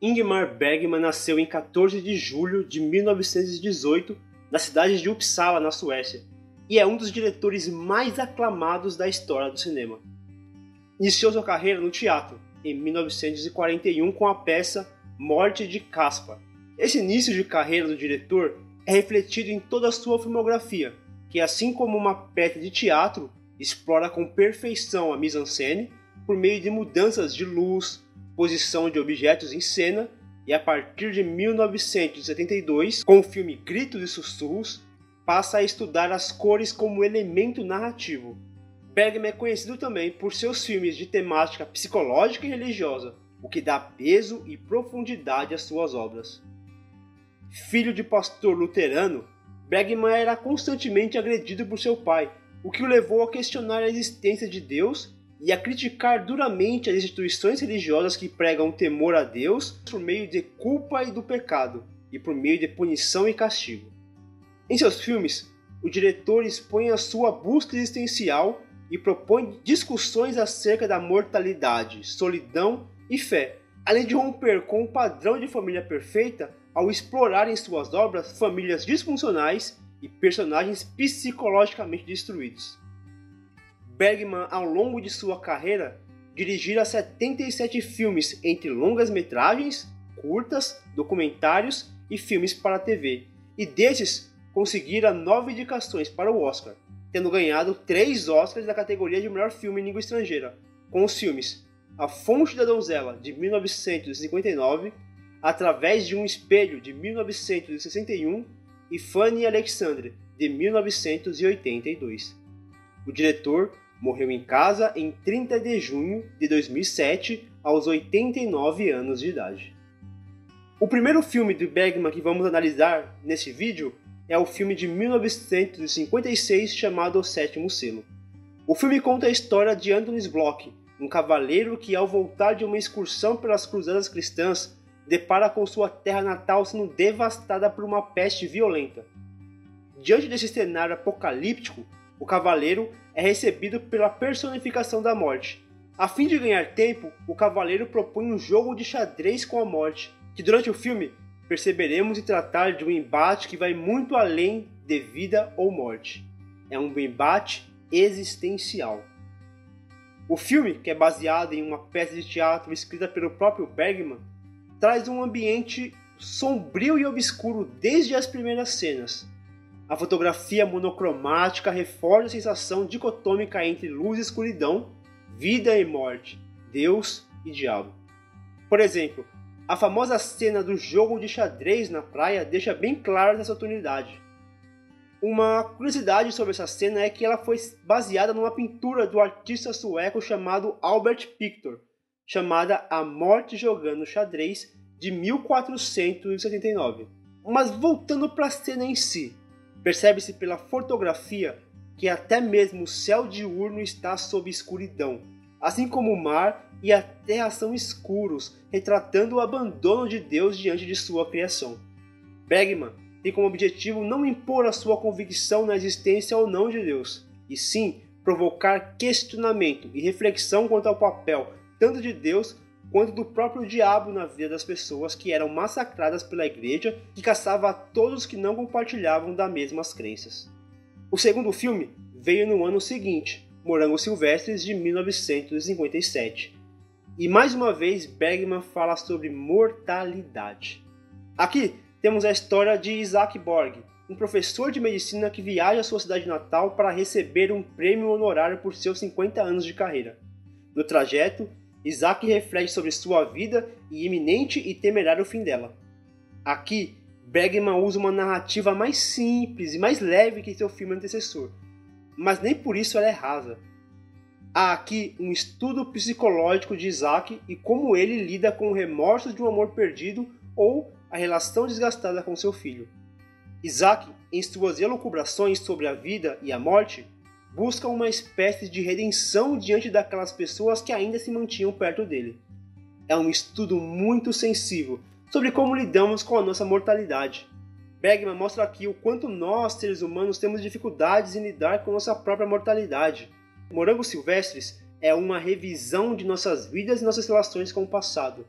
Ingmar Bergman nasceu em 14 de julho de 1918 na cidade de Uppsala, na Suécia, e é um dos diretores mais aclamados da história do cinema. Iniciou sua carreira no teatro em 1941 com a peça Morte de Caspar. Esse início de carreira do diretor é refletido em toda a sua filmografia, que assim como uma peça de teatro, explora com perfeição a mise-en-scène por meio de mudanças de luz, posição de objetos em cena e a partir de 1972, com o filme Gritos e Sussurros, passa a estudar as cores como elemento narrativo. Bergman é conhecido também por seus filmes de temática psicológica e religiosa, o que dá peso e profundidade às suas obras. Filho de pastor luterano, Bergman era constantemente agredido por seu pai, o que o levou a questionar a existência de Deus e a criticar duramente as instituições religiosas que pregam o temor a Deus por meio de culpa e do pecado, e por meio de punição e castigo. Em seus filmes, o diretor expõe a sua busca existencial e propõe discussões acerca da mortalidade, solidão e fé, além de romper com o padrão de família perfeita ao explorar em suas obras famílias disfuncionais e personagens psicologicamente destruídos. Bergman, ao longo de sua carreira, dirigira 77 filmes entre longas-metragens, curtas, documentários e filmes para TV, e desses conseguira nove indicações para o Oscar, tendo ganhado três Oscars da categoria de melhor filme em língua estrangeira, com os filmes A Fonte da Donzela, de 1959, Através de um Espelho, de 1961, e Fanny Alexandre, de 1982. O diretor Morreu em casa em 30 de junho de 2007, aos 89 anos de idade. O primeiro filme de Bergman que vamos analisar neste vídeo é o filme de 1956 chamado O Sétimo Selo. O filme conta a história de Antonis Bloch, um cavaleiro que, ao voltar de uma excursão pelas cruzadas cristãs, depara com sua terra natal sendo devastada por uma peste violenta. Diante desse cenário apocalíptico, o cavaleiro é recebido pela personificação da morte. A fim de ganhar tempo, o cavaleiro propõe um jogo de xadrez com a morte, que durante o filme perceberemos e tratar de um embate que vai muito além de vida ou morte. É um embate existencial. O filme, que é baseado em uma peça de teatro escrita pelo próprio Bergman, traz um ambiente sombrio e obscuro desde as primeiras cenas. A fotografia monocromática reforça a sensação dicotômica entre luz e escuridão, vida e morte, Deus e diabo. Por exemplo, a famosa cena do jogo de xadrez na praia deixa bem claro essa tonalidade. Uma curiosidade sobre essa cena é que ela foi baseada numa pintura do artista sueco chamado Albert Pictor, chamada A Morte Jogando Xadrez, de 1479. Mas voltando para a cena em si, Percebe-se pela fotografia que até mesmo o céu diurno está sob escuridão, assim como o mar e a terra são escuros, retratando o abandono de Deus diante de sua criação. Bergman tem como objetivo não impor a sua convicção na existência ou não de Deus, e sim provocar questionamento e reflexão quanto ao papel tanto de Deus quanto do próprio diabo na vida das pessoas que eram massacradas pela igreja que caçava a todos que não compartilhavam das mesmas crenças. O segundo filme veio no ano seguinte, Morangos Silvestres de 1957. E mais uma vez Bergman fala sobre mortalidade. Aqui temos a história de Isaac Borg, um professor de medicina que viaja à sua cidade natal para receber um prêmio honorário por seus 50 anos de carreira. No trajeto, Isaac reflete sobre sua vida e iminente e temerário fim dela. Aqui, Bergman usa uma narrativa mais simples e mais leve que seu filme antecessor, mas nem por isso ela é rasa. Há aqui um estudo psicológico de Isaac e como ele lida com o remorso de um amor perdido ou a relação desgastada com seu filho. Isaac, em suas elucubrações sobre a vida e a morte, busca uma espécie de redenção diante daquelas pessoas que ainda se mantinham perto dele. É um estudo muito sensível sobre como lidamos com a nossa mortalidade. Bergman mostra aqui o quanto nós, seres humanos, temos dificuldades em lidar com nossa própria mortalidade. Morangos Silvestres é uma revisão de nossas vidas e nossas relações com o passado.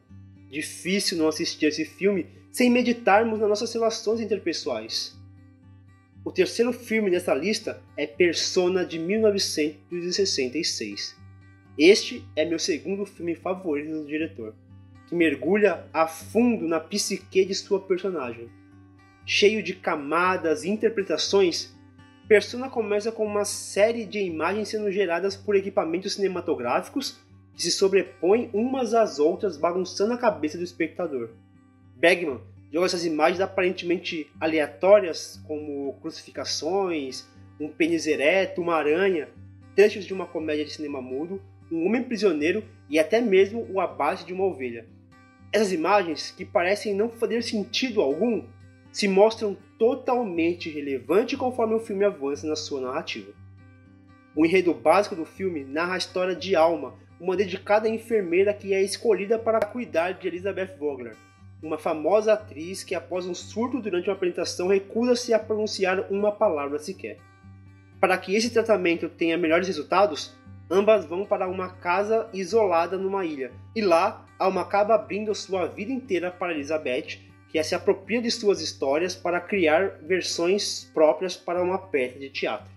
Difícil não assistir esse filme sem meditarmos nas nossas relações interpessoais. O terceiro filme dessa lista é Persona de 1966. Este é meu segundo filme favorito do diretor, que mergulha a fundo na psique de sua personagem. Cheio de camadas e interpretações, Persona começa com uma série de imagens sendo geradas por equipamentos cinematográficos que se sobrepõem umas às outras, bagunçando a cabeça do espectador. Bergman joga essas imagens aparentemente aleatórias, como crucificações, um pênis ereto, uma aranha, trechos de uma comédia de cinema mudo, um homem prisioneiro e até mesmo o abate de uma ovelha. Essas imagens, que parecem não fazer sentido algum, se mostram totalmente relevantes conforme o filme avança na sua narrativa. O enredo básico do filme narra a história de Alma, uma dedicada enfermeira que é escolhida para cuidar de Elizabeth Vogler, uma famosa atriz que, após um surto durante uma apresentação, recusa-se a pronunciar uma palavra sequer. Para que esse tratamento tenha melhores resultados, ambas vão para uma casa isolada numa ilha, e lá Alma acaba abrindo sua vida inteira para Elizabeth, que se apropria de suas histórias para criar versões próprias para uma peça de teatro.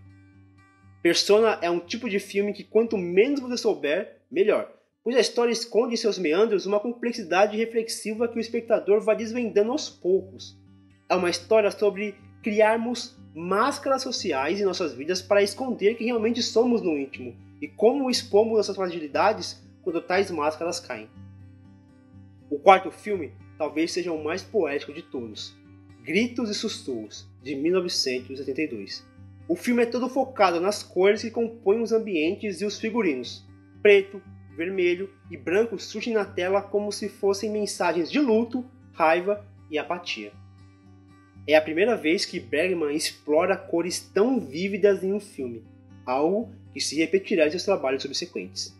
Persona é um tipo de filme que quanto menos você souber, melhor, pois a história esconde em seus meandros uma complexidade reflexiva que o espectador vai desvendando aos poucos. É uma história sobre criarmos máscaras sociais em nossas vidas para esconder quem realmente somos no íntimo e como expomos nossas fragilidades quando tais máscaras caem. O quarto filme talvez seja o mais poético de todos, Gritos e Sussurros, de 1972. O filme é todo focado nas cores que compõem os ambientes e os figurinos. Preto, vermelho e branco surgem na tela como se fossem mensagens de luto, raiva e apatia. É a primeira vez que Bergman explora cores tão vívidas em um filme, algo que se repetirá em seus trabalhos subsequentes.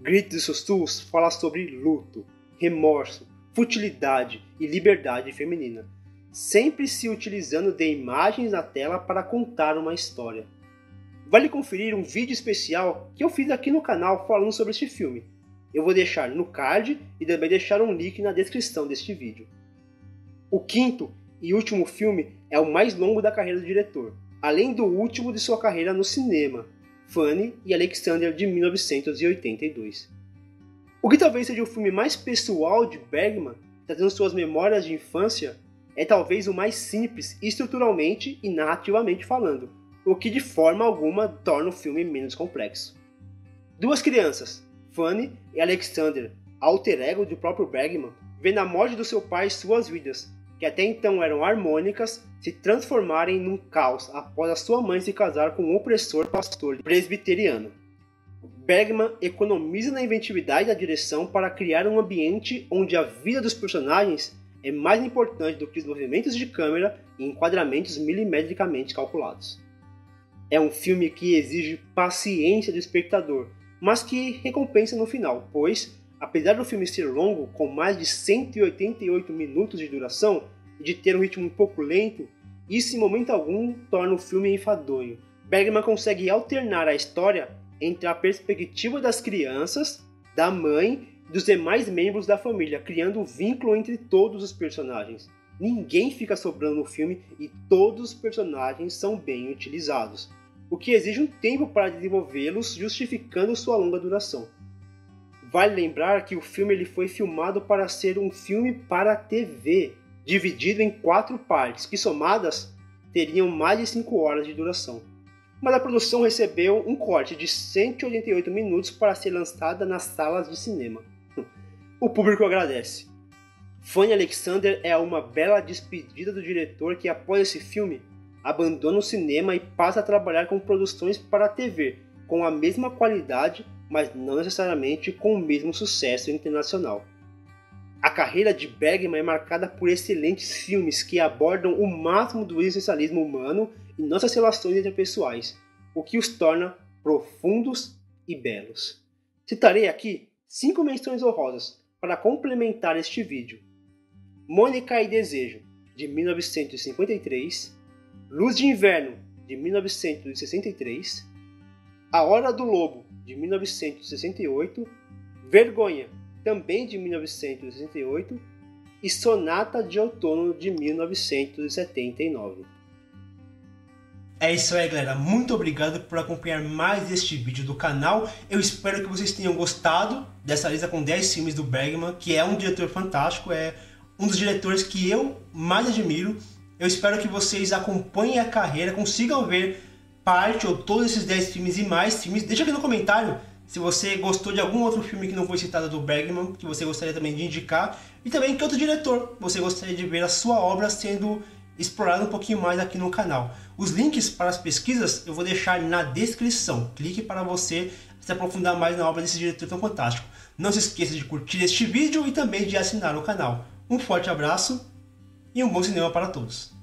Gritos e Sussurros fala sobre luto, remorso, futilidade e liberdade feminina, sempre se utilizando de imagens na tela para contar uma história. Vale conferir um vídeo especial que eu fiz aqui no canal falando sobre este filme. Eu vou deixar no card e também deixar um link na descrição deste vídeo. O quinto e último filme é o mais longo da carreira do diretor, além do último de sua carreira no cinema, Fanny e Alexander de 1982. O que talvez seja o filme mais pessoal de Bergman, trazendo suas memórias de infância, é talvez o mais simples estruturalmente e narrativamente falando, o que de forma alguma torna o filme menos complexo. Duas crianças, Fanny e Alexander, alter ego do próprio Bergman, vêem na morte do seu pai suas vidas, que até então eram harmônicas, se transformarem num caos após a sua mãe se casar com um opressor pastor presbiteriano. Bergman economiza na inventividade da direção para criar um ambiente onde a vida dos personagens é mais importante do que os movimentos de câmera e enquadramentos milimetricamente calculados. É um filme que exige paciência do espectador, mas que recompensa no final, pois Apesar do filme ser longo, com mais de 188 minutos de duração e de ter um ritmo um pouco lento, isso em momento algum torna o filme enfadonho. Bergman consegue alternar a história entre a perspectiva das crianças, da mãe e dos demais membros da família, criando um vínculo entre todos os personagens. Ninguém fica sobrando no filme e todos os personagens são bem utilizados, o que exige um tempo para desenvolvê-los, justificando sua longa duração. Vale lembrar que o filme ele foi filmado para ser um filme para TV, dividido em quatro partes, que somadas teriam mais de 5 horas de duração. Mas a produção recebeu um corte de 188 minutos para ser lançada nas salas de cinema. O público agradece. Fanny Alexander é uma bela despedida do diretor que, após esse filme, abandona o cinema e passa a trabalhar com produções para a TV, com a mesma qualidade mas não necessariamente com o mesmo sucesso internacional. A carreira de Bergman é marcada por excelentes filmes que abordam o máximo do existencialismo humano e nossas relações interpessoais, o que os torna profundos e belos. Citarei aqui cinco menções honrosas para complementar este vídeo. Mônica e Desejo, de 1953, Luz de Inverno, de 1963, A Hora do Lobo, de 1968, Vergonha, também de 1968, e Sonata de Outono de 1979. É isso aí, galera. Muito obrigado por acompanhar mais este vídeo do canal. Eu espero que vocês tenham gostado dessa lista com 10 filmes do Bergman, que é um diretor fantástico, é um dos diretores que eu mais admiro. Eu espero que vocês acompanhem a carreira, consigam ver parte ou todos esses 10 filmes e mais filmes. Deixa aqui no comentário se você gostou de algum outro filme que não foi citado do Bergman, que você gostaria também de indicar, e também que outro diretor você gostaria de ver a sua obra sendo explorada um pouquinho mais aqui no canal. Os links para as pesquisas eu vou deixar na descrição. Clique para você se aprofundar mais na obra desse diretor tão fantástico. Não se esqueça de curtir este vídeo e também de assinar o canal. Um forte abraço e um bom cinema para todos.